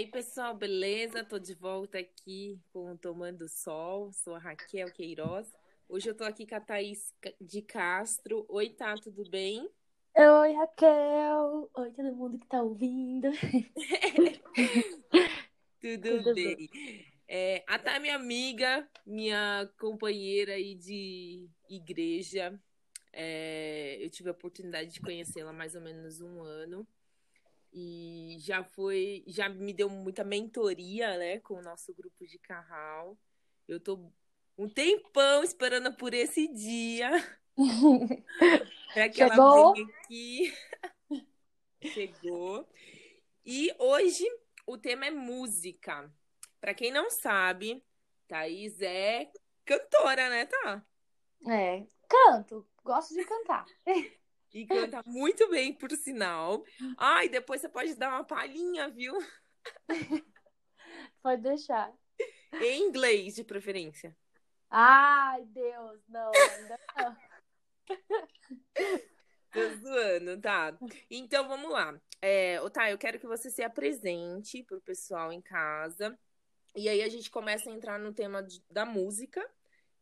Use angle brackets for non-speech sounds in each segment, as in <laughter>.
aí, pessoal, beleza? Tô de volta aqui com o Tomando Sol. Sou a Raquel Queiroz. Hoje eu tô aqui com a Thaís de Castro. Oi, tá, tudo bem? Oi, Raquel. Oi, todo mundo que tá ouvindo. <laughs> tudo, tudo, bem. bem. É, a Tá minha amiga, minha companheira aí de igreja. É, eu tive a oportunidade de conhecê-la mais ou menos um ano e já foi, já me deu muita mentoria, né, com o nosso grupo de carral. Eu tô um tempão esperando por esse dia. <laughs> é que Chegou. aqui. Chegou. E hoje o tema é música. Para quem não sabe, Thaís é cantora, né, tá? É, canto, gosto de cantar. <laughs> E canta muito bem, por sinal. Ai, depois você pode dar uma palhinha, viu? <laughs> Pode deixar. Em inglês, de preferência. Ai, Deus, não, ainda não. <laughs> Tô zoando, tá? Então vamos lá. É, tá, eu quero que você se apresente pro pessoal em casa. E aí a gente começa a entrar no tema de, da música.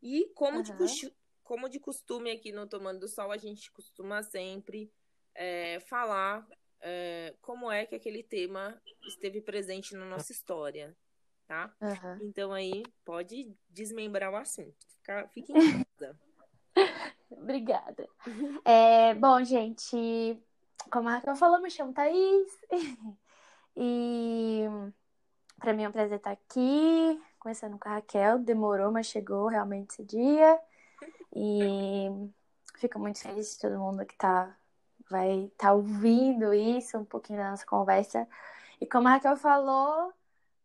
E como, uhum. de, como de costume aqui no Tomando do Sol, a gente costuma sempre é, falar é, como é que aquele tema esteve presente na nossa história, tá? Uhum. Então aí pode desmembrar o assunto. Fica, fique em casa. <laughs> Obrigada. É, bom, gente, como a Raquel falou, me chamo Thaís. <laughs> e para mim é um prazer estar aqui, começando com a Raquel. Demorou, mas chegou realmente esse dia. E fico muito feliz de todo mundo que tá, vai estar tá ouvindo isso, um pouquinho da nossa conversa. E como a Raquel falou,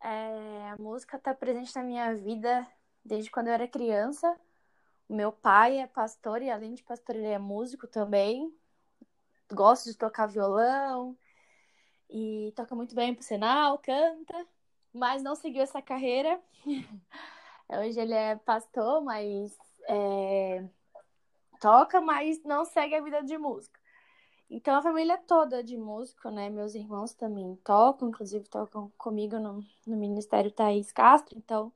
é, a música está presente na minha vida desde quando eu era criança. O meu pai é pastor e, além de pastor, ele é músico também. Gosta de tocar violão e toca muito bem, por sinal, canta, mas não seguiu essa carreira. <laughs> Hoje ele é pastor, mas é, toca, mas não segue a vida de música. Então a família toda de músico, né? Meus irmãos também tocam, inclusive tocam comigo no, no Ministério Thaís Castro. Então,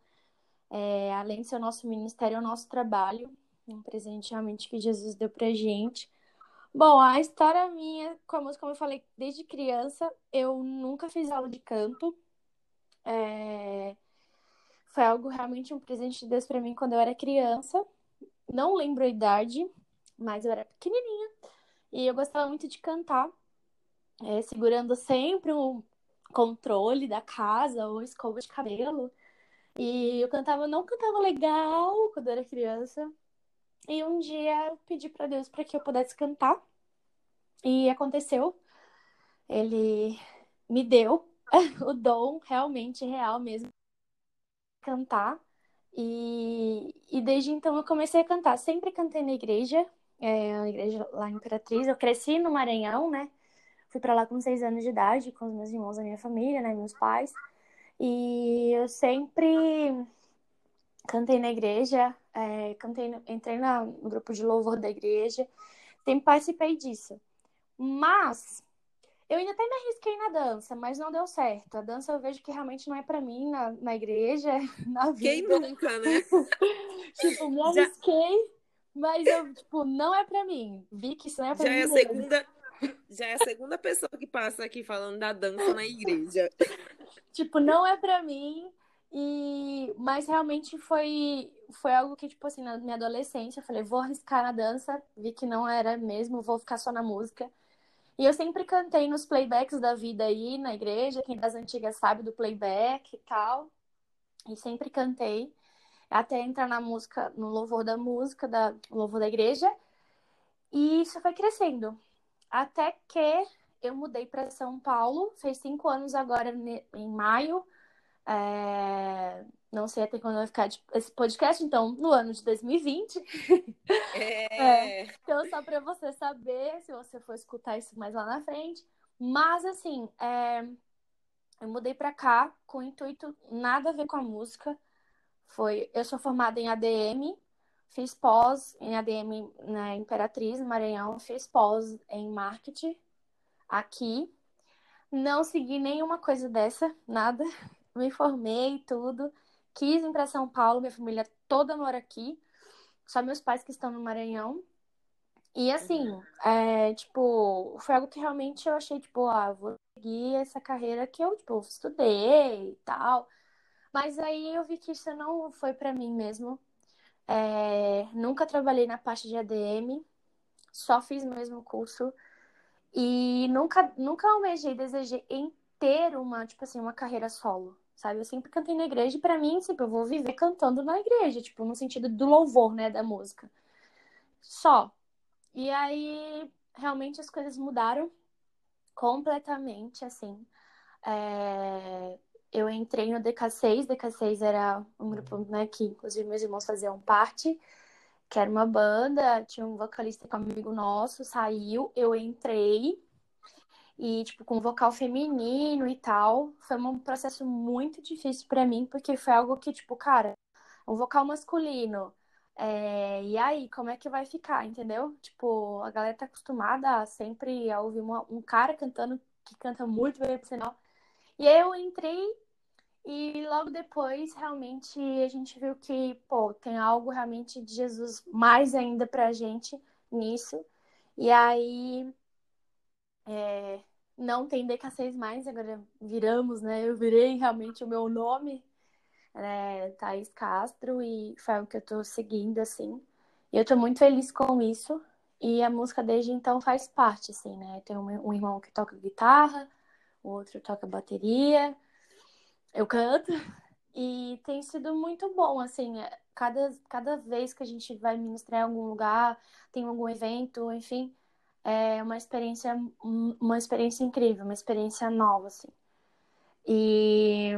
é, além de ser o nosso ministério, é o nosso trabalho, um presente realmente que Jesus deu pra gente. Bom, a história minha com a música, como eu falei, desde criança, eu nunca fiz aula de canto. É... Foi algo realmente um presente de Deus para mim quando eu era criança não lembro a idade, mas eu era pequenininha e eu gostava muito de cantar, é, segurando sempre um controle da casa ou escova de cabelo. E eu cantava, não cantava legal quando eu era criança. E um dia eu pedi para Deus para que eu pudesse cantar. E aconteceu. Ele me deu <laughs> o dom realmente real mesmo cantar. E, e desde então eu comecei a cantar. Sempre cantei na igreja, é, a igreja lá em Imperatriz. Eu cresci no Maranhão, né? Fui para lá com seis anos de idade, com os meus irmãos da minha família, né? Meus pais. E eu sempre cantei na igreja, é, cantei, entrei no grupo de louvor da igreja, sempre participei disso. Mas eu ainda até me arrisquei na dança, mas não deu certo. A dança eu vejo que realmente não é para mim na, na igreja, <laughs> na vida. Quem nunca, né? <laughs> tipo, me arrisquei, já... mas eu, tipo, não é para mim. Vi que isso não é pra já mim. É a segunda, já é a segunda pessoa que passa aqui falando da dança na igreja. <laughs> tipo, não é para mim. E mas realmente foi foi algo que tipo assim, na minha adolescência, eu falei, vou arriscar na dança, vi que não era mesmo, vou ficar só na música. E eu sempre cantei nos playbacks da vida aí na igreja, quem das antigas sabe do playback e tal. E sempre cantei até entrar na música, no louvor da música, da louvor da igreja. E isso foi crescendo. Até que eu mudei para São Paulo, fez cinco anos agora em maio. É... Não sei até quando vai ficar esse podcast, então, no ano de 2020. É. <laughs> é. Então, só para você saber, se você for escutar isso mais lá na frente. Mas, assim, é... eu mudei para cá com intuito nada a ver com a música. Foi, eu sou formada em ADM, fiz pós em ADM na Imperatriz, Maranhão, fiz pós em marketing aqui. Não segui nenhuma coisa dessa, nada. Me formei, tudo. Quis ir para São Paulo, minha família toda mora aqui. Só meus pais que estão no Maranhão. E assim, uhum. é, tipo, foi algo que realmente eu achei, tipo, ah, vou seguir essa carreira que eu, tipo, estudei e tal. Mas aí eu vi que isso não foi para mim mesmo. É, nunca trabalhei na parte de ADM, só fiz mesmo curso. E nunca, nunca almejei, desejei em ter uma, tipo assim, uma carreira solo, sabe? Eu sempre cantei na igreja e pra mim, tipo, eu vou viver cantando na igreja, tipo, no sentido do louvor, né, da música. Só. E aí, realmente as coisas mudaram completamente, assim. É... Eu entrei no DK6, DK6 era um grupo, né, que inclusive meus irmãos faziam parte, que era uma banda, tinha um vocalista com um amigo nosso, saiu, eu entrei, e, tipo, com vocal feminino e tal. Foi um processo muito difícil para mim, porque foi algo que, tipo, cara, um vocal masculino. É... E aí, como é que vai ficar, entendeu? Tipo, a galera tá acostumada sempre a ouvir uma... um cara cantando que canta muito bem, por sinal. E aí eu entrei e logo depois, realmente, a gente viu que, pô, tem algo realmente de Jesus mais ainda pra gente nisso. E aí, é, não tem DK6 mais, agora viramos, né? Eu virei realmente o meu nome, né? Thaís Castro, e foi o que eu tô seguindo, assim. E eu tô muito feliz com isso. E a música desde então faz parte, assim, né? Tem um, um irmão que toca guitarra, o outro toca bateria, eu canto. E tem sido muito bom, assim, cada, cada vez que a gente vai ministrar em algum lugar, tem algum evento, enfim, é uma experiência, uma experiência incrível, uma experiência nova, assim. E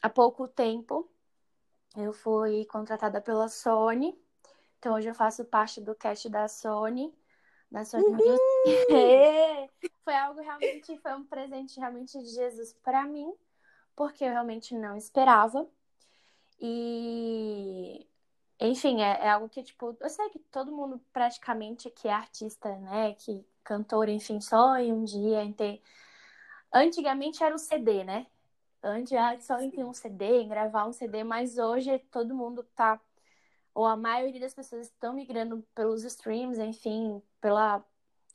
há pouco tempo eu fui contratada pela Sony, então hoje eu faço parte do cast da Sony, da Sony. É, <laughs> foi algo realmente, foi um presente realmente de Jesus para mim, porque eu realmente não esperava. E enfim, é, é, algo que, tipo, eu sei que todo mundo praticamente que é artista, né, que cantor, enfim, sonha um dia em ter. Antigamente era o CD, né? Antes era só em ter um CD, em gravar um CD, mas hoje todo mundo tá, ou a maioria das pessoas estão migrando pelos streams, enfim, pela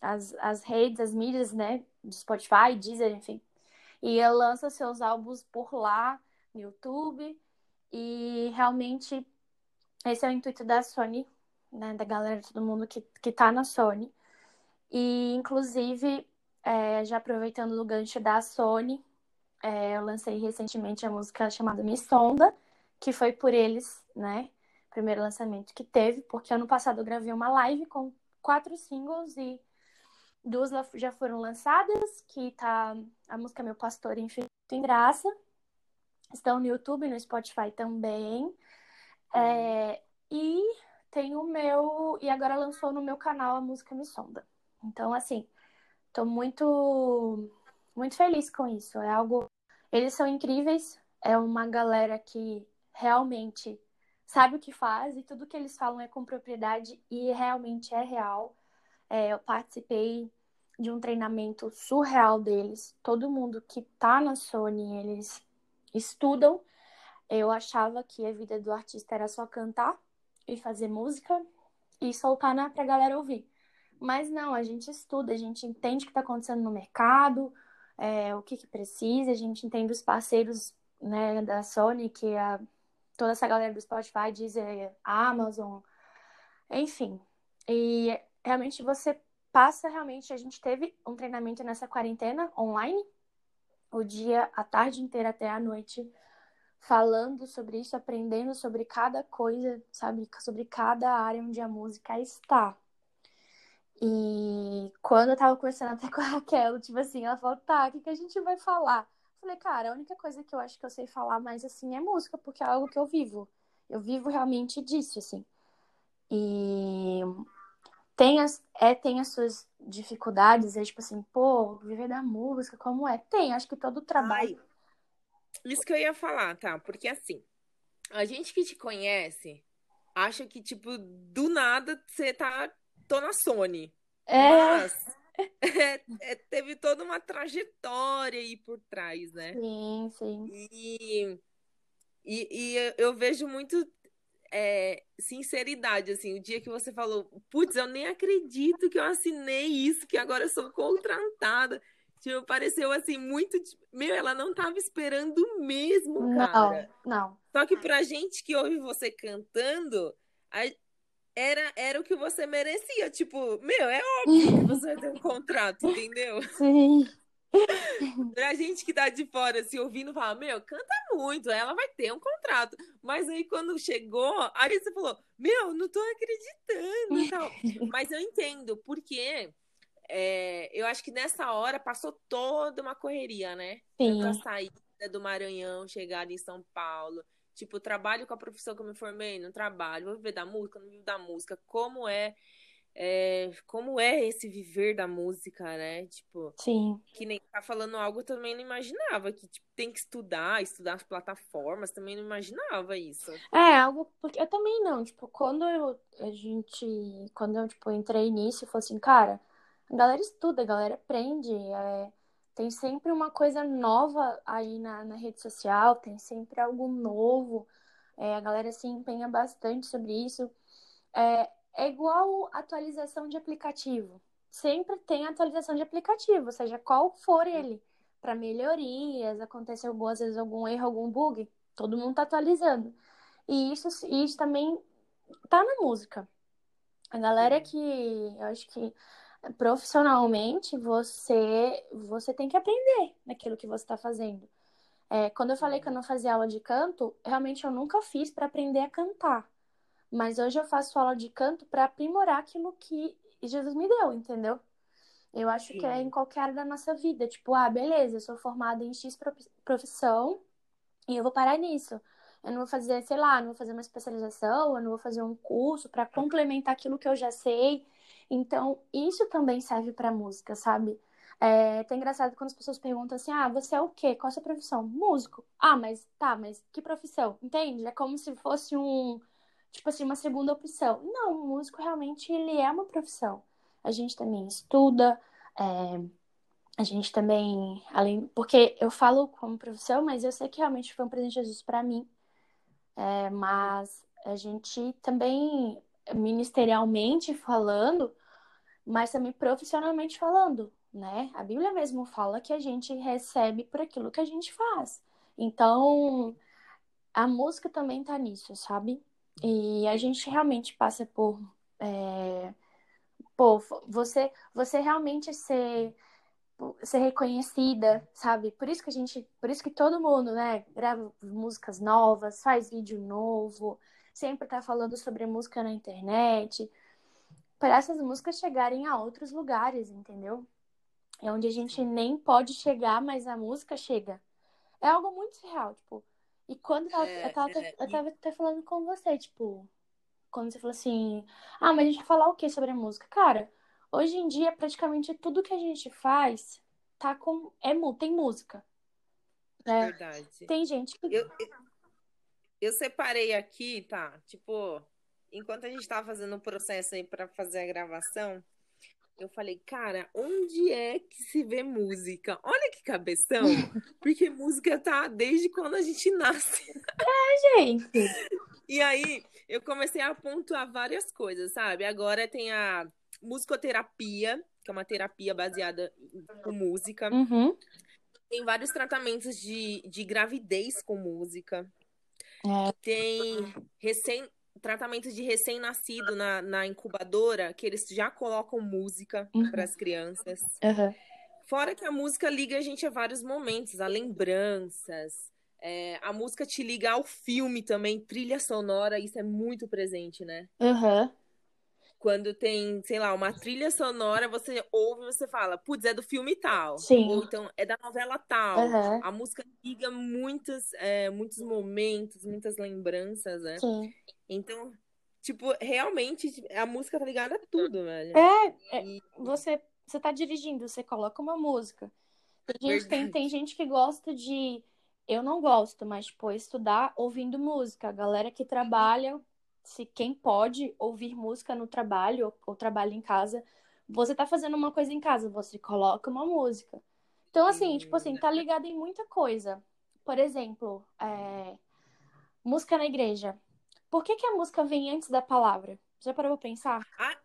as, as redes, as mídias, né, de Spotify, Deezer, enfim. E lança seus álbuns por lá, no YouTube, e realmente esse é o intuito da Sony, né? Da galera, todo mundo que, que tá na Sony. E, inclusive, é, já aproveitando o gancho da Sony, é, eu lancei recentemente a música chamada Me Sonda, que foi por eles, né? Primeiro lançamento que teve, porque ano passado eu gravei uma live com quatro singles e duas já foram lançadas, que tá a música Meu Pastor Infinito em Graça. Estão no YouTube, no Spotify também. É, e tem o meu. E agora lançou no meu canal a música Me Sonda. Então, assim, tô muito, muito feliz com isso. É algo. Eles são incríveis. É uma galera que realmente sabe o que faz e tudo que eles falam é com propriedade e realmente é real. É, eu participei de um treinamento surreal deles. Todo mundo que tá na Sony, eles estudam eu achava que a vida do artista era só cantar e fazer música e soltar na pra galera ouvir. Mas não, a gente estuda, a gente entende o que está acontecendo no mercado, é, o que, que, precisa, a gente entende os parceiros né, da Sony, que a, toda essa galera do Spotify, Deezer, Amazon, enfim. E realmente você passa, realmente, a gente teve um treinamento nessa quarentena online, o dia, a tarde inteira até a noite, falando sobre isso, aprendendo sobre cada coisa, sabe? Sobre cada área onde a música está. E quando eu tava conversando até <laughs> com a Raquel, tipo assim, ela falou, tá, o que, que a gente vai falar? Eu falei, cara, a única coisa que eu acho que eu sei falar mais assim é música, porque é algo que eu vivo. Eu vivo realmente disso, assim. E tem as, é, tem as suas dificuldades, é tipo assim, pô, viver da música, como é? Tem, acho que todo trabalho. Ai isso que eu ia falar, tá? Porque assim, a gente que te conhece acha que, tipo, do nada você tá. tô na Sony. É. Mas é, <laughs> é, teve toda uma trajetória aí por trás, né? Sim, sim. E, e, e eu vejo muito é, sinceridade, assim, o dia que você falou, putz, eu nem acredito que eu assinei isso, que agora eu sou contratada. Tipo, pareceu assim, muito. Meu, ela não tava esperando mesmo, cara. Não, não. Só que pra gente que ouve você cantando, era, era o que você merecia. Tipo, meu, é óbvio que você vai ter um contrato, entendeu? <laughs> Sim. <laughs> pra gente que tá de fora, assim, ouvindo, fala, meu, canta muito, ela vai ter um contrato. Mas aí quando chegou, aí você falou, meu, não tô acreditando e tal. <laughs> Mas eu entendo, porque é, eu acho que nessa hora passou toda uma correria, né? Sim. a saída do Maranhão, chegada em São Paulo. Tipo, trabalho com a profissão que eu me formei, não trabalho, vou viver da música, não vivo da música. Como é é, como é esse viver da música, né? Tipo, Sim. que nem tá falando algo eu também não imaginava, que tipo, tem que estudar, estudar as plataformas, também não imaginava isso. É, algo, porque eu também não, tipo, quando eu, a gente, quando eu, tipo, entrei nisso, eu falei assim, cara, a galera estuda, a galera aprende, é, tem sempre uma coisa nova aí na, na rede social, tem sempre algo novo, é, a galera se empenha bastante sobre isso, é, é igual atualização de aplicativo. Sempre tem atualização de aplicativo, seja qual for ele, para melhorias, acontece às vezes algum erro, algum bug, todo mundo está atualizando. E isso, isso também tá na música. A galera que eu acho que profissionalmente você você tem que aprender naquilo que você está fazendo. É, quando eu falei que eu não fazia aula de canto, realmente eu nunca fiz para aprender a cantar. Mas hoje eu faço aula de canto para aprimorar aquilo que Jesus me deu, entendeu? Eu acho Sim. que é em qualquer área da nossa vida. Tipo, ah, beleza, eu sou formada em X profissão e eu vou parar nisso. Eu não vou fazer, sei lá, não vou fazer uma especialização, eu não vou fazer um curso para complementar aquilo que eu já sei. Então, isso também serve para música, sabe? É até engraçado quando as pessoas perguntam assim: ah, você é o quê? Qual a sua profissão? Músico. Ah, mas tá, mas que profissão? Entende? É como se fosse um tipo assim, uma segunda opção. Não, o músico realmente ele é uma profissão. A gente também estuda, é, a gente também, além, porque eu falo como profissão, mas eu sei que realmente foi um presente de Jesus para mim. É, mas a gente também, ministerialmente falando, mas também profissionalmente falando, né? A Bíblia mesmo fala que a gente recebe por aquilo que a gente faz. Então, a música também tá nisso, sabe? E a gente realmente passa por. É, pô, você, você realmente ser, ser reconhecida, sabe? Por isso que a gente. Por isso que todo mundo, né, grava músicas novas, faz vídeo novo, sempre tá falando sobre música na internet. Para essas músicas chegarem a outros lugares, entendeu? É onde a gente nem pode chegar, mas a música chega. É algo muito real, tipo, e quando eu tava, é, eu, tava, é, eu tava até falando com você, tipo, quando você falou assim, ah, mas a gente vai falar o que sobre a música? Cara, hoje em dia, praticamente tudo que a gente faz tá com. É, tem música. É, Verdade. Tem gente que. Eu, eu, eu separei aqui, tá? Tipo, enquanto a gente tava fazendo o processo aí pra fazer a gravação, eu falei, cara, onde é que se vê música? Olha que cabeção, <laughs> porque música tá desde quando a gente nasce. É, gente. E aí, eu comecei a pontuar várias coisas, sabe? Agora tem a musicoterapia, que é uma terapia baseada com música. Uhum. Tem vários tratamentos de, de gravidez com música. É. Tem recém tratamentos de recém-nascido na, na incubadora, que eles já colocam música uhum. para as crianças. Uhum. Fora que a música liga a gente a vários momentos, a lembranças. É, a música te liga ao filme também, trilha sonora, isso é muito presente, né? Uhum quando tem, sei lá, uma trilha sonora, você ouve e você fala, putz, é do filme tal. Sim. Ou então é da novela tal. A música liga muitos, é, muitos momentos, muitas lembranças, né? Sim. Então, tipo, realmente a música tá ligada a tudo, velho. É, é você, você tá dirigindo, você coloca uma música. Tem gente, tem, tem gente que gosta de. Eu não gosto, mas, tipo, estudar ouvindo música. A galera que trabalha se quem pode ouvir música no trabalho ou, ou trabalha em casa, Você tá fazendo uma coisa em casa, você coloca uma música. Então, assim, tipo assim, tá ligado em muita coisa. Por exemplo, é... música na igreja. Por que, que a música vem antes da palavra? Já parou pra pensar? Ah,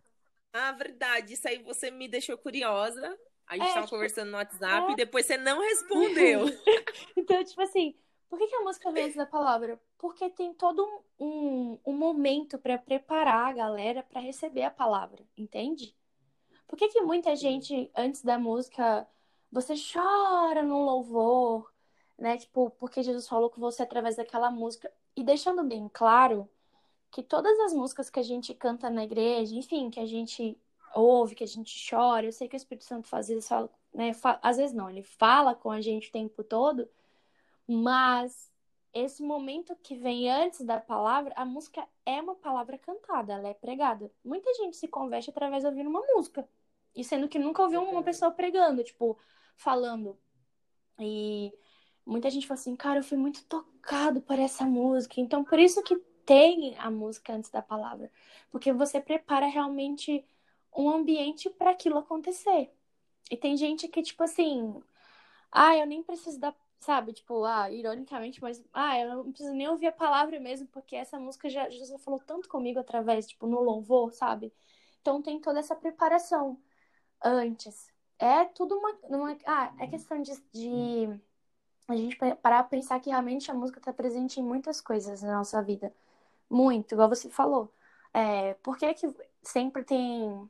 ah, verdade. Isso aí você me deixou curiosa. A gente É, tava tipo, conversando no WhatsApp é. e depois você não respondeu. <laughs> Então, tipo assim, por que, que a música vem antes da palavra? Porque tem todo um, um, um momento pra preparar a galera pra receber a palavra, entende? Por que, que muita gente, antes da música, você chora num louvor, né? Tipo, porque Jesus falou com você através daquela música. E deixando bem claro que todas as músicas que a gente canta na igreja, enfim, que a gente ouve, que a gente chora, eu sei que o Espírito Santo às vezes fala, né? fa- Às vezes não, ele fala com a gente o tempo todo, mas esse momento que vem antes da palavra, a música é uma palavra cantada, ela é pregada. Muita gente se converte através de ouvir uma música. E sendo que nunca ouviu uma pessoa pregando, tipo, falando. E muita gente fala assim, cara, eu fui muito tocado por essa música. Então, por isso que tem a música antes da palavra. Porque você prepara realmente um ambiente para aquilo acontecer. E tem gente que, tipo assim, ah, eu nem preciso da, sabe, tipo, ah, ironicamente, mas, ah, eu não preciso nem ouvir a palavra mesmo, porque essa música já, Jesus falou tanto comigo através, tipo, no louvor, sabe? Então tem toda essa preparação antes. É tudo uma, uma ah, é questão de, de a gente parar pra pensar que realmente a música tá presente em muitas coisas na nossa vida. Muito, igual você falou. É, por que que sempre tem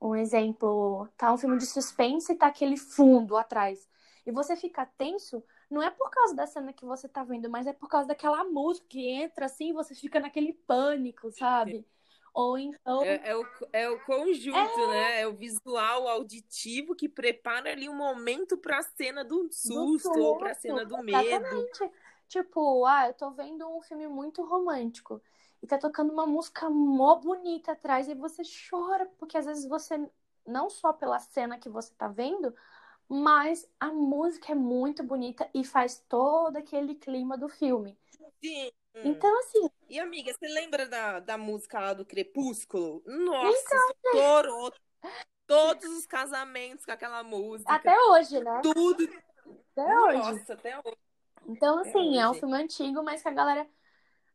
um exemplo, tá um filme de suspense e tá aquele fundo atrás. E você fica tenso, não é por causa da cena que você tá vendo, mas é por causa daquela música que entra assim, e você fica naquele pânico, sabe? Ou então, É, é o, é o conjunto, né? É o visual auditivo que prepara ali um momento pra cena do susto ou pra cena do medo. Exatamente. Tipo, ah, eu tô vendo um filme muito romântico e tá tocando uma música mó bonita atrás e você chora, porque às vezes você, não só pela cena que você tá vendo, mas a música é muito bonita e faz todo aquele clima do filme. Sim. Então, assim, E amiga, você lembra da, da música lá do Crepúsculo? Nossa, estourou todos os casamentos com aquela música. até hoje, né? Tudo. Até hoje. Nossa, até hoje. Então, assim, é um filme antigo, mas que a galera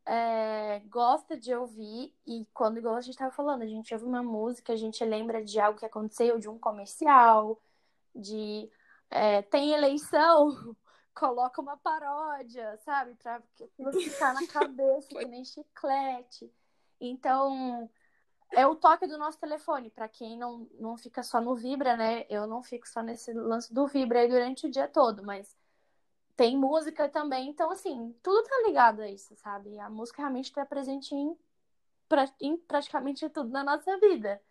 é, gosta de ouvir. E quando, igual a gente tava falando, a gente ouve uma música, a gente lembra de algo que aconteceu, de um comercial, de. é, tem eleição, <laughs> coloca uma paródia, sabe? Pra aquilo ficar na <laughs> cabeça, que nem chiclete. Então. É o toque do nosso telefone, pra quem não, não fica só no Vibra, né? Eu não fico só nesse lance do Vibra aí durante o dia todo, mas tem música também. Então, assim, tudo tá ligado a isso, sabe? A música realmente tá presente em, pra- em praticamente tudo na nossa vida.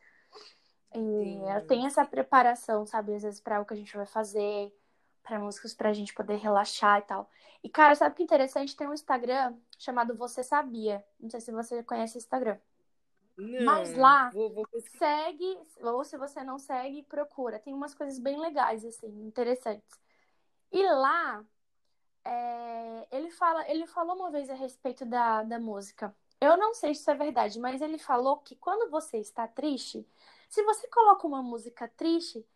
E Sim. tem essa preparação, sabe? Às vezes pra o que a gente vai fazer, pra músicas pra gente poder relaxar e tal. E, cara, sabe o que interessante? Tem um Instagram chamado Você Sabia. Não sei se você conhece esse Instagram. Não, Mas lá- Vou, vou. Segue, ou se você não segue, procura. Tem umas coisas bem legais, assim, interessantes. E lá, é, ele fala, ele falou uma vez a respeito da, da música. Eu não sei se isso é verdade, mas ele falou que quando você está triste, se você coloca uma música triste,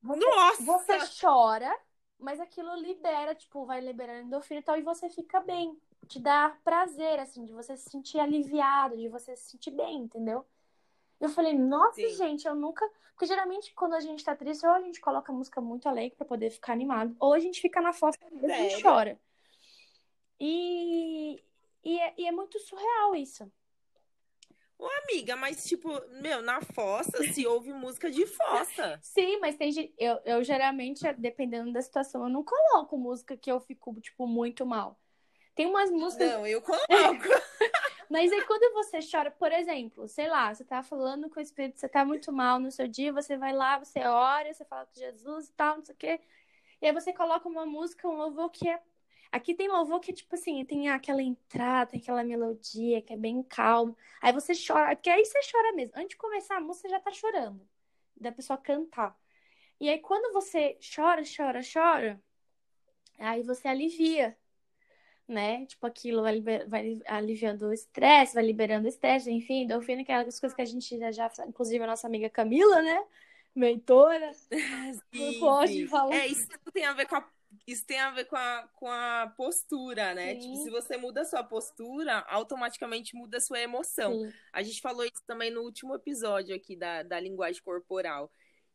você, Nossa! você chora, mas aquilo libera, tipo, vai liberando endorfina e tal, e você fica bem. Te dá prazer, assim, de você se sentir aliviado, de você se sentir bem, entendeu? Eu falei, nossa, Sim. gente, eu nunca. Porque geralmente quando a gente tá triste, ou a gente coloca música muito alegre pra poder ficar animado, ou a gente fica na fossa mesmo e chora. E, e, é, e é muito surreal isso. Ô, amiga, mas tipo, meu, na fossa se ouve música de fossa. <laughs> Sim, mas tem gente. Eu, eu geralmente, dependendo da situação, eu não coloco música que eu fico, tipo, muito mal. Tem umas músicas. Não, eu coloco. <laughs> Mas aí quando você chora, por exemplo, sei lá, você tá falando com o Espírito, você tá muito mal no seu dia, você vai lá, você ora, você fala com Jesus e tal, não sei o quê. E aí você coloca uma música, um louvor que é. Aqui tem louvor que, tipo assim, tem aquela entrada, tem aquela melodia que é bem calma. Aí você chora, porque aí você chora mesmo. Antes de começar a música, você já tá chorando. Da pessoa cantar. E aí quando você chora, chora, chora, aí você alivia. Né? Tipo, aquilo vai, liber... vai aliviando o estresse, vai liberando o estresse, enfim, endorfina, que é aquelas coisas que a gente já, já, inclusive a nossa amiga Camila, né? Mentora, <laughs> Sim, pode sim. falar. É, isso tem a ver com a, isso tem a ver com a, com a postura, né? Sim. Tipo, se você muda a sua postura, automaticamente muda a sua emoção. Sim. A gente falou isso também no último episódio aqui da, da linguagem corporal.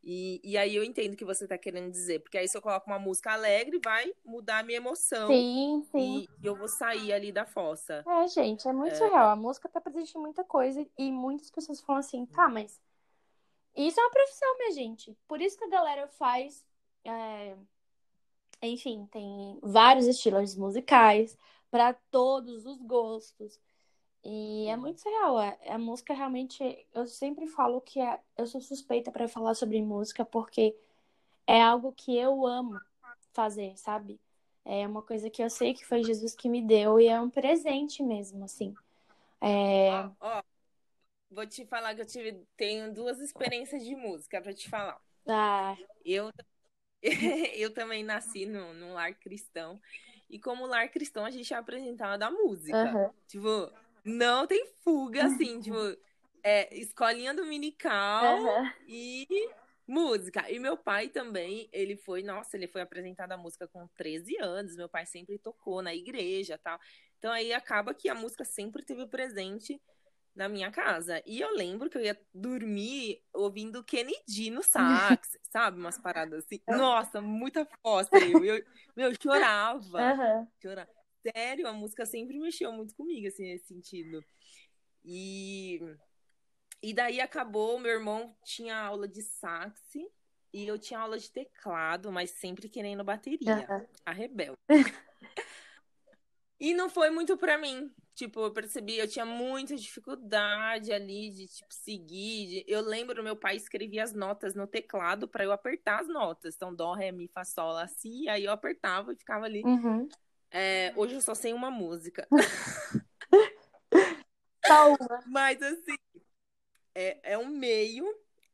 E, e aí eu entendo o que você tá querendo dizer. Porque aí se eu coloco uma música alegre, vai mudar a minha emoção. Sim, sim. E eu vou sair ali da fossa. É, gente, é muito surreal. A música tá presente em muita coisa e muitas pessoas falam assim, tá, mas isso é uma profissão, minha gente. Por isso que a galera faz. é, Enfim, tem vários estilos musicais para todos os gostos. E é muito surreal. A, a música realmente. Eu sempre falo que é- eu sou suspeita para falar sobre música porque é algo que eu amo fazer, sabe? É uma coisa que eu sei que foi Jesus que me deu e é um presente mesmo, assim. É... Ó, ó, vou te falar que eu tive, tenho duas experiências de música pra te falar. Ah, Eu, <laughs> eu também nasci num, num lar cristão. E como lar cristão, a gente é apresentado a música. aham, Tipo, não tem fuga, <laughs> assim, tipo, é escolinha dominical aham. e música. E meu pai também, ele foi, nossa, ele foi apresentado a música com 13 anos. Meu pai sempre tocou na igreja e tal. Então aí acaba que a música sempre teve presente na minha casa. E eu lembro que eu ia dormir ouvindo Kennedy no sax, <laughs> sabe? Umas paradas assim. Nossa, muita fossa. Eu, eu, meu, <laughs> eu chorava. aham. Chorar. Sério, a música sempre mexeu muito comigo, assim, nesse sentido. E, e daí acabou, meu irmão tinha aula de sax e eu tinha aula de teclado, mas sempre querendo bateria. aham. A rebelde. E não foi muito pra mim. Tipo, eu percebi, eu tinha muita dificuldade ali de, tipo, seguir. de- Eu lembro, meu pai escrevia as notas no teclado pra eu apertar as notas. Então, dó, ré, mi, fá, sol, lá, si. Aí eu apertava e ficava ali. Uhum. É, hoje eu só sei uma música. Só <laughs> uma. Mas, assim, é, é um meio.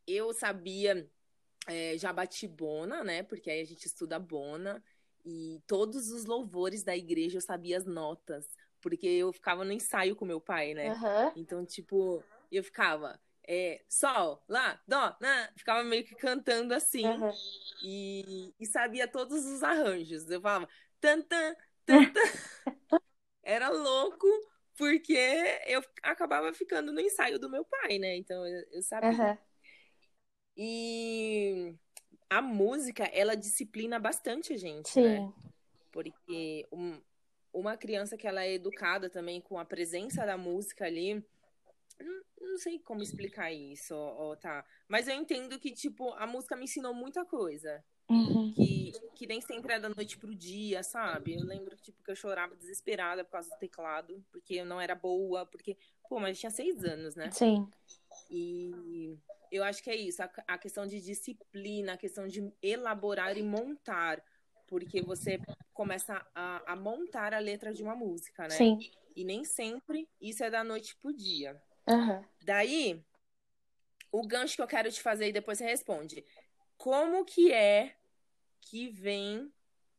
Eu sabia, é, já bati bona, né? Porque aí a gente estuda bona. E todos os louvores da igreja eu sabia as notas. Porque eu ficava no ensaio com meu pai, né? Aham. Então, tipo, eu ficava é, sol, lá, dó, né? Ficava meio que cantando assim. aham. E, e sabia todos os arranjos. Eu falava tan, tan. <laughs> Era louco, porque eu acabava ficando no ensaio do meu pai, né? Então eu, eu sabia. Aham. E a música, ela disciplina bastante a gente, né? Sim. Porque um- uma criança que ela é educada também com a presença da música ali, não, não sei como explicar isso, ó, tá? Mas eu entendo que, tipo, a música me ensinou muita coisa. Uhum. Que, que nem sempre é da noite pro dia, sabe? Eu lembro tipo, que eu chorava desesperada por causa do teclado, porque eu não era boa, porque, pô, mas tinha seis anos, né? Sim. E eu acho que é isso, a, a questão de disciplina, a questão de elaborar e montar, porque você começa a, a montar a letra de uma música, né? Sim. E nem sempre isso é da noite pro dia. Aham. Daí, o gancho que eu quero te fazer e depois você responde. Como que é que vem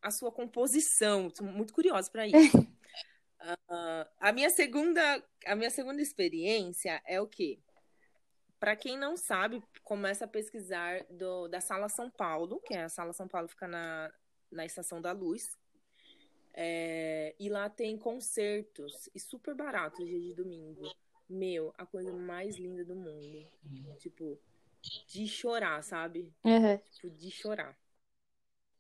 a sua composição? Tô muito curiosa para <laughs> isso. Ah, a minha segunda, a minha segunda experiência é o quê? Para quem não sabe, começa a pesquisar do, da Sala São Paulo, que é a Sala São Paulo fica na, na Estação da Luz. É, e lá tem concertos e super barato dia de domingo. Meu, a coisa mais linda do mundo. Tipo, de chorar, sabe? Aham. Tipo, de chorar.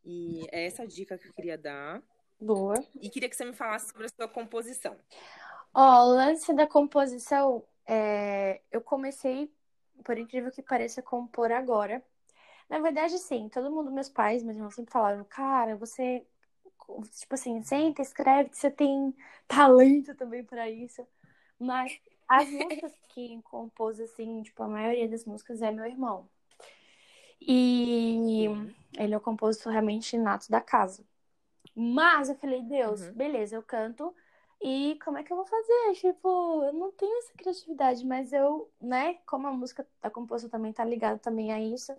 E é essa dica que eu queria dar. Boa. E queria que você me falasse sobre a sua composição. Ó, o lance da composição, é, eu comecei, por incrível que pareça, a compor agora. Na verdade, sim, todo mundo, meus pais, meus irmãos sempre falaram, cara, você, tipo assim, senta, escreve, que você tem talento também pra isso. Mas as músicas que compôs, assim, tipo, a maioria das músicas é meu irmão. E ele é o compositor realmente nato da casa. Mas eu falei, Deus, Uhum. beleza, eu canto. E como é que eu vou fazer? Tipo, eu não tenho essa criatividade, mas eu, né, como a música, a composição também tá ligada também a isso.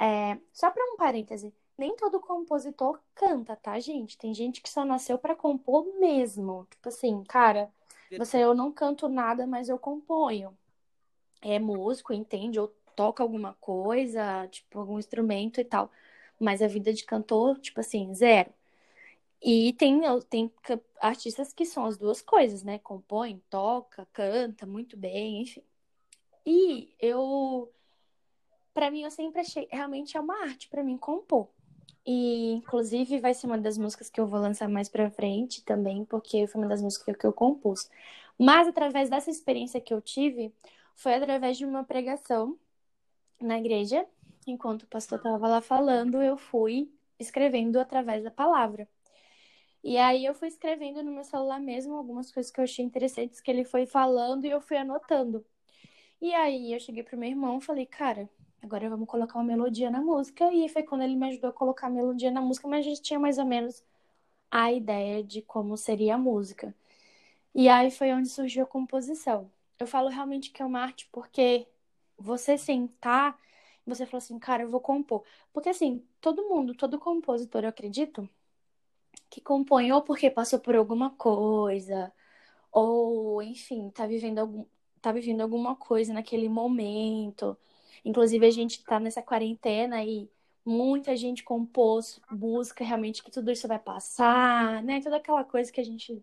É, só pra um parêntese, nem todo compositor canta, tá, gente? Tem gente que só nasceu para compor mesmo. Tipo assim, cara, você eu não canto nada, mas eu componho. É músico, entende? Ou toca alguma coisa, tipo algum instrumento e tal. Mas a vida de cantor, tipo assim, zero. E tem, tem artistas que são as duas coisas, né? Compõe, toca, canta muito bem, enfim. E eu, para mim, eu sempre achei, realmente é uma arte para mim compor. E, inclusive, vai ser uma das músicas que eu vou lançar mais pra frente também, porque foi uma das músicas que eu compus. Mas, através dessa experiência que eu tive, foi através de uma pregação na igreja. Enquanto o pastor estava lá falando, eu fui escrevendo através da palavra. E aí eu fui escrevendo no meu celular mesmo algumas coisas que eu achei interessantes que ele foi falando e eu fui anotando. E aí eu cheguei pro meu irmão e falei, cara, agora vamos colocar uma melodia na música. E foi quando ele me ajudou a colocar a melodia na música, mas a gente tinha mais ou menos a ideia de como seria a música. E aí foi onde surgiu a composição. Eu falo realmente que é uma arte porque você sentar, você falou assim, cara, eu vou compor. Porque assim, todo mundo, todo compositor, eu acredito, que compõe ou porque passou por alguma coisa, ou enfim, tá vivendo algum, tá vivendo alguma coisa naquele momento. Inclusive a gente tá nessa quarentena e muita gente compôs busca realmente que tudo isso vai passar, né? Toda aquela coisa que a gente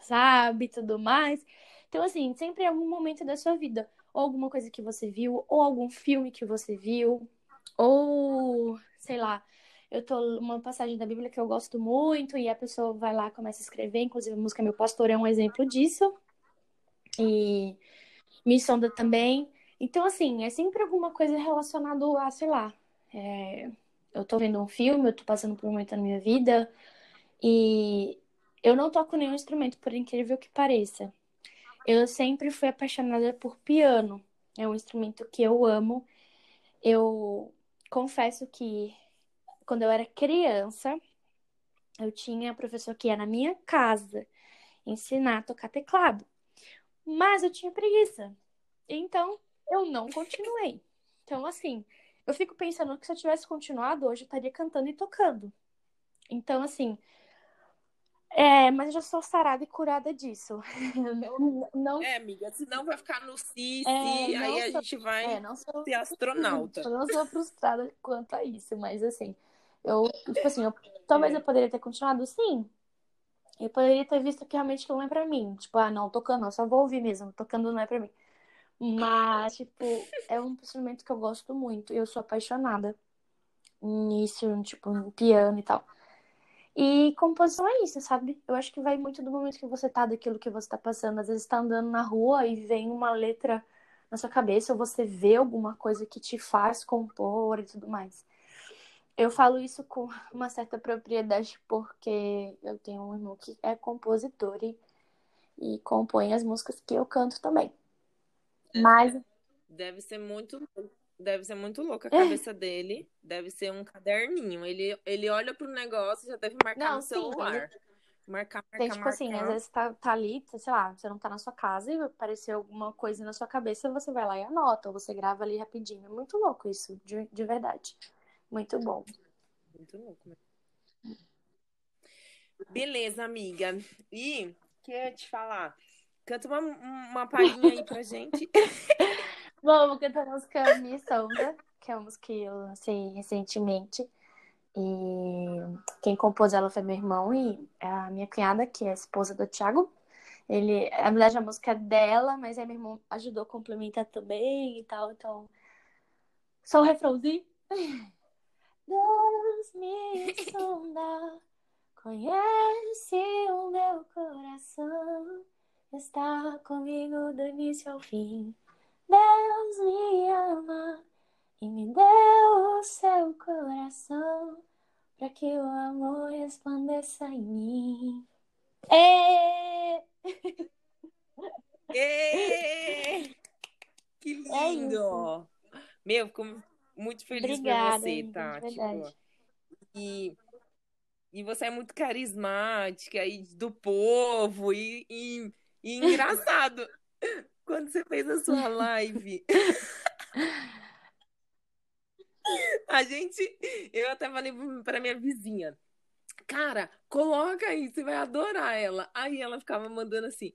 sabe, tudo mais. Então assim, sempre em algum momento da sua vida, ou alguma coisa que você viu, ou algum filme que você viu, ou sei lá, eu tô uma passagem da Bíblia que eu gosto muito e a pessoa vai lá começa a escrever, inclusive a música Meu Pastor é um exemplo disso. E me sonda também. Então, assim, é sempre alguma coisa relacionada a, sei lá, é... eu tô vendo um filme, eu tô passando por um momento na minha vida e eu não toco nenhum instrumento, por incrível que pareça. Eu sempre fui apaixonada por piano. É um instrumento que eu amo. Eu confesso que quando eu era criança, eu tinha professor que ia na minha casa ensinar a tocar teclado. Mas eu tinha preguiça. Então, eu não continuei. Então, assim, eu fico pensando que se eu tivesse continuado, hoje eu estaria cantando e tocando. Então, assim. É, mas eu já sou sarada e curada disso. <laughs> não, não... É, amiga, senão vai ficar no si, é, aí a gente vai é, não sou... ser astronauta. <laughs> Eu não sou frustrada quanto a isso, mas assim, eu, tipo assim, eu, talvez eu poderia ter continuado, sim. Eu poderia ter visto que realmente não é pra mim. Tipo, ah, não, tocando, eu só vou ouvir mesmo. Tocando não é pra mim. Mas, tipo, é um instrumento que eu gosto muito. Eu sou apaixonada nisso, tipo, no piano e tal. E composição é isso, sabe? Eu acho que vai muito do momento que você tá, daquilo que você tá passando. Às vezes tá andando na rua e vem uma letra na sua cabeça, ou você vê alguma coisa que te faz compor e tudo mais. Eu falo isso com <laughs> uma certa propriedade porque eu tenho um irmão que é compositor e, e compõe as músicas que eu canto também. É, Mas deve ser muito deve ser muito louca a cabeça dele. Deve ser um caderninho. Ele, ele olha pro negócio e já deve marcar não, no celular. Sim, Marcar, marcar, Tem, tipo marcar. assim, às vezes tá, tá ali, sei lá, você não tá na sua casa e apareceu alguma coisa na sua cabeça, você vai lá e anota, ou você grava ali rapidinho. É muito louco isso, de, de verdade. Muito bom. Muito louco. Né? Beleza, amiga. E quer te falar? Canta uma, uma palhinha aí pra gente. <laughs> Vou cantar a música Minha Sonda, que é uma música que eu lancei recentemente. E quem compôs ela foi meu irmão e a minha cunhada, que é a esposa do Thiago. Ele, na verdade, a música é dela, mas aí meu irmão ajudou a complementar também e tal. Então, só o refrãozinho. <laughs> Deus me sonda, conhece o meu coração, está comigo do início ao fim. Deus me ama e me deu o seu coração para que o amor resplandeça em mim. É! é! Que lindo! É Meu, como muito feliz Obrigada, por você, tá? Tipo, e, e você é muito carismática e do povo e, e, e engraçado. Quando você fez a sua live. <laughs> A gente. Eu até falei pra minha vizinha. Cara, coloca aí, você vai adorar ela. Aí ela ficava mandando assim.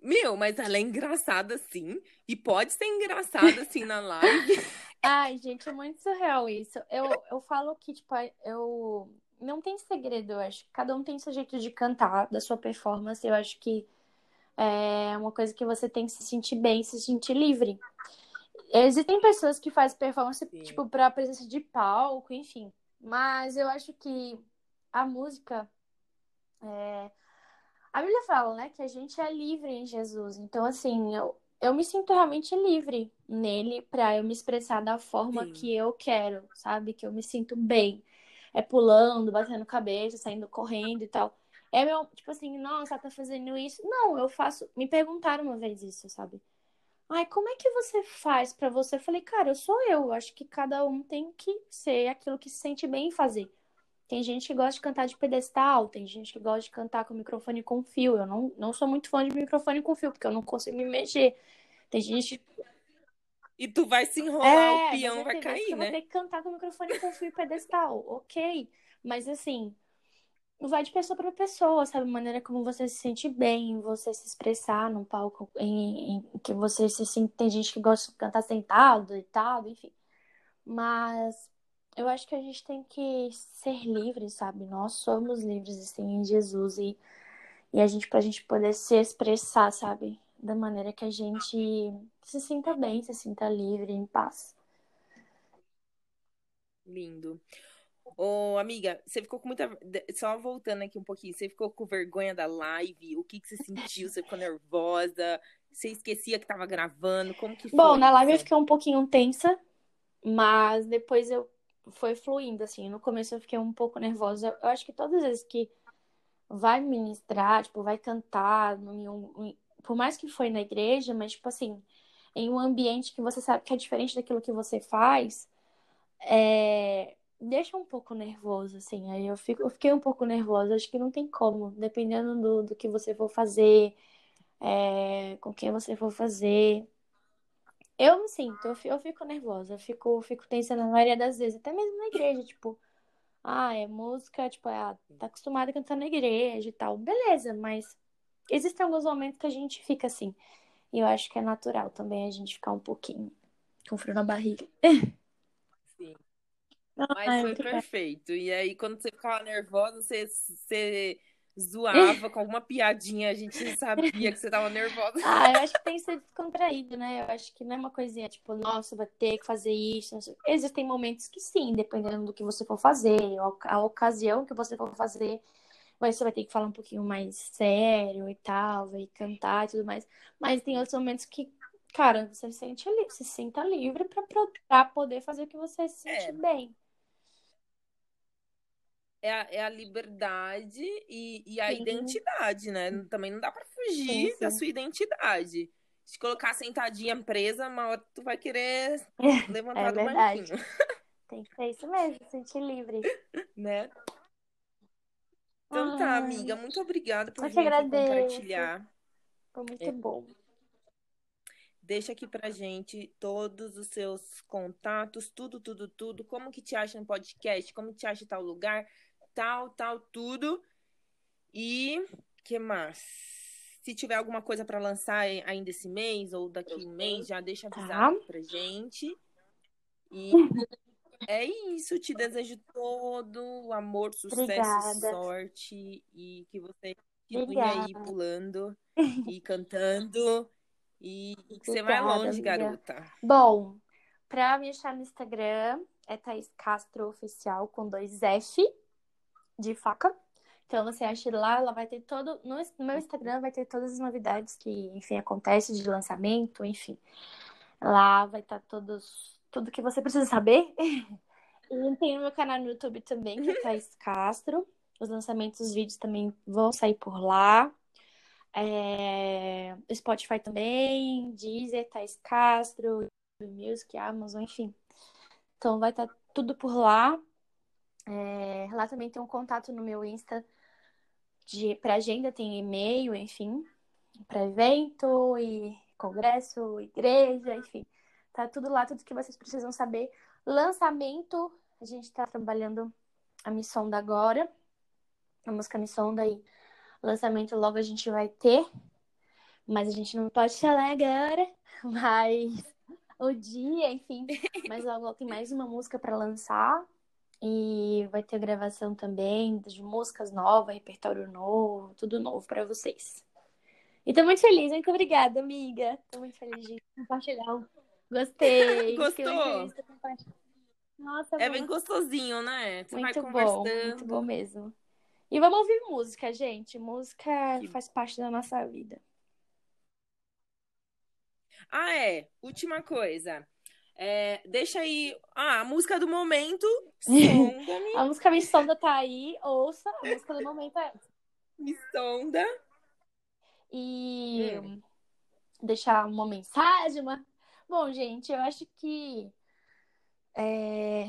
Meu, mas ela é engraçada sim. E pode ser engraçada assim na live. <laughs> Ai, gente, é muito surreal isso. Eu, eu falo que, tipo, eu. Não tem segredo, eu acho. Cada um tem seu jeito de cantar, da sua performance. Eu acho que é uma coisa que você tem que se sentir bem, se sentir livre. Existem pessoas que fazem performance, Sim. tipo, pra presença de palco, enfim. Mas eu acho que a música. É... A Bíblia fala, né, que a gente é livre em Jesus. Então, assim, eu, eu me sinto realmente livre nele para eu me expressar da forma Sim. que eu quero, sabe? Que eu me sinto bem. É pulando, batendo cabeça, saindo correndo e tal. É meu, tipo assim, nossa, tá fazendo isso. Não, eu faço. Me perguntaram uma vez isso, sabe? Ai, como é que você faz para você? Eu falei, cara, eu sou eu. eu. Acho que cada um tem que ser aquilo que se sente bem em fazer. Tem gente que gosta de cantar de pedestal, tem gente que gosta de cantar com microfone com fio. Eu não, não sou muito fã de microfone com fio, porque eu não consigo me mexer. Tem gente. E tu vai se enrolar, é, o peão vai cair, né? Eu vou ter que cantar com microfone com fio e pedestal, ok. Mas assim, vai de pessoa para pessoa, sabe? Maneira como você se sente bem, você se expressar num palco em, em que você se sente. Tem gente que gosta de cantar sentado, deitado, enfim. Mas eu acho que a gente tem que ser livre, sabe? Nós somos livres, assim, em Jesus. E, e a gente, pra gente poder se expressar, sabe? Da maneira que a gente se sinta bem, se sinta livre, em paz. Lindo. Ô, amiga, você ficou com muita. Só voltando aqui um pouquinho, você ficou com vergonha da live? O que, que você sentiu? Você ficou nervosa? Você esquecia que tava gravando? Como que foi? Bom, na live eu fiquei um pouquinho tensa, mas depois eu foi fluindo, assim. No começo eu fiquei um pouco nervosa. Eu acho que todas as vezes que vai ministrar, tipo, vai cantar, um, por mais que foi na igreja, mas, tipo assim, em um ambiente que você sabe que é diferente daquilo que você faz, é, deixa um pouco nervoso, assim. Aí eu, fico, eu fiquei um pouco nervosa, acho que não tem como, dependendo do, do que você for fazer, é, com quem você for fazer. Eu me sinto, eu fico nervosa, eu fico, fico tensa na maioria das vezes, até mesmo na igreja, tipo, ah, é música, tipo, é, tá acostumada a cantar na igreja e tal. Beleza, mas existem alguns momentos que a gente fica assim. E eu acho que é natural também a gente ficar um pouquinho com frio na barriga. <laughs> Mas Ai, foi perfeito. E aí, quando você ficava nervosa, você, você zoava com alguma piadinha, a gente <laughs> sabia que você tava nervosa. Ah, eu acho que tem que ser descontraído, né? Eu acho que não é uma coisinha tipo, nossa, vai ter que fazer isso. Existem momentos que sim, dependendo do que você for fazer, a ocasião que você for fazer, você vai ter que falar um pouquinho mais sério e tal, vai cantar e tudo mais. Mas tem outros momentos que, cara, você se sente livre, se sinta livre pra, pra poder fazer o que você se sente é. bem é a, é a liberdade e, e a sim. identidade, né? Também não dá para fugir sim, da sua identidade. Se colocar sentadinha presa, uma hora tu vai querer levantar é do verdade. banquinho. <laughs> Tem que ser isso mesmo, sentir livre. Né? Então Ai. tá, amiga. Muito obrigada por vir aqui compartilhar. Foi muito é. bom. Deixa aqui pra gente todos os seus contatos, tudo, tudo, tudo. Como que te acha no podcast, como te acha em tal lugar tal, tal, tudo. E que mais? Se tiver alguma coisa para lançar ainda esse mês ou daqui um mês, já deixa avisado tá. pra gente. E <laughs> é isso. Te desejo todo o amor, sucesso, Obrigada. sorte e que você continue aí pulando <laughs> e cantando e, e que você vai longe, amiga. garota. Bom, pra me achar no Instagram é Thaís Castro Oficial com dois F de faca. Então você acha lá, ela vai ter todo. No meu Instagram vai ter todas as novidades que, enfim, acontece de lançamento, enfim. Lá vai estar todos, tudo que você precisa saber. <laughs> e tem no meu canal no YouTube também, que é Thais Castro. Os lançamentos dos vídeos também vão sair por lá. É... Spotify também, Deezer, Thais Castro, Music, Amazon, enfim. Então vai estar tudo por lá. É, lá também tem um contato no meu Insta de para agenda, tem e-mail, enfim, para evento e congresso, igreja, enfim. Tá tudo lá, tudo que vocês precisam saber. Lançamento, a gente tá trabalhando a Missão da agora. A música Missão daí. Lançamento logo a gente vai ter. Mas a gente não pode falar agora. <laughs> Mas o dia, enfim. Mas logo tem mais uma música para lançar. E vai ter gravação também de músicas novas, repertório novo, tudo novo para vocês. E tô muito feliz, muito obrigada, amiga. Tô muito feliz de compartilhar. Gostei. <laughs> Gostou? Nossa, é bem gostosinho, né? Você muito vai bom, muito bom mesmo. E vamos ouvir música, gente. Música faz parte da nossa vida. Ah, é. Última coisa. É, deixa aí. Ah, a música do momento. <laughs> Sonda-me. a música Me Sonda tá aí. Ouça. A música do momento é Me Sonda. E hum. deixar uma mensagem. Uma... Bom, gente, eu acho que é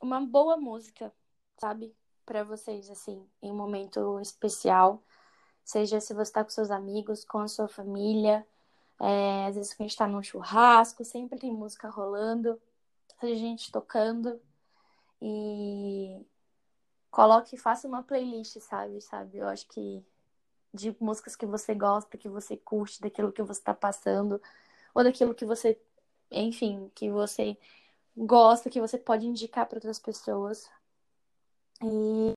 uma boa música, sabe? Para vocês, assim, em um momento especial. Seja se você tá com seus amigos, com a sua família é, às vezes a gente tá num churrasco, sempre tem música rolando, a gente tocando. E coloque, faça uma playlist, sabe? sabe? Eu acho que de músicas que você gosta, que você curte, daquilo que você tá passando, ou daquilo que você, enfim, que você gosta, que você pode indicar para outras pessoas. E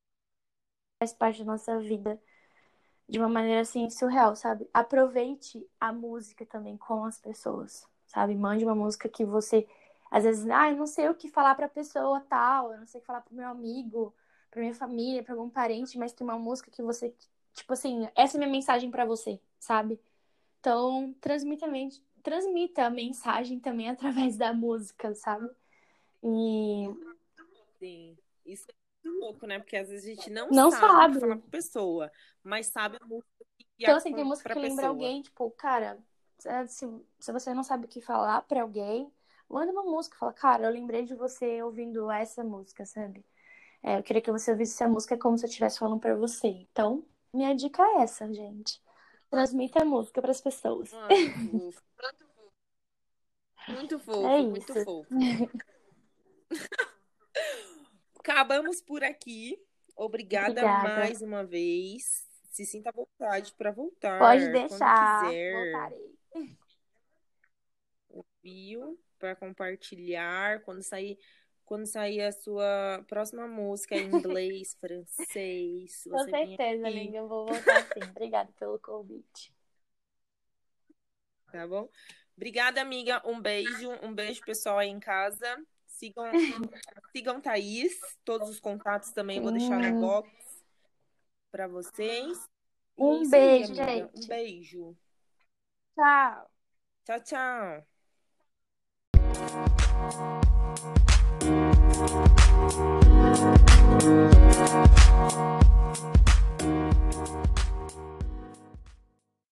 faz parte da nossa vida de uma maneira assim surreal, sabe? Aproveite a música também com as pessoas, sabe? Mande uma música que você às vezes, ah, eu não sei o que falar para pessoa tal, eu não sei o que falar pro meu amigo, pra minha família, para algum parente, mas tem uma música que você, tipo assim, essa é minha mensagem para você, sabe? Então, transmita, transmita a mensagem também através da música, sabe? E Sim, isso é louco, né? Porque às vezes a gente não, não sabe, sabe. falar pra pessoa, mas sabe a música que Então, assim, tem música que pessoa. lembra alguém, tipo, cara, é, se, se você não sabe o que falar pra alguém, manda uma música, fala, cara, eu lembrei de você ouvindo essa música, sabe? É, eu queria que você ouvisse essa música como se eu estivesse falando pra você. Então, minha dica é essa, gente. Transmita a música pras pessoas. Ah, muito fofo, <laughs> é muito fofo. <laughs> Acabamos por aqui. Obrigada, Obrigada, mais uma vez. Se sinta à vontade para voltar. Pode deixar. Voltarei. Viu? Para compartilhar. Quando sair, quando sair a sua próxima música em inglês, <laughs> francês. Com certeza, amiga. Eu vou voltar sim. Obrigada pelo convite. Tá bom? Obrigada, amiga. Um beijo. Um beijo, pessoal aí em casa. Sigam, sigam Thaís, todos os contatos também vou deixar no box para vocês. É um beijo, aí, gente. Um beijo. Tchau. Tchau, tchau.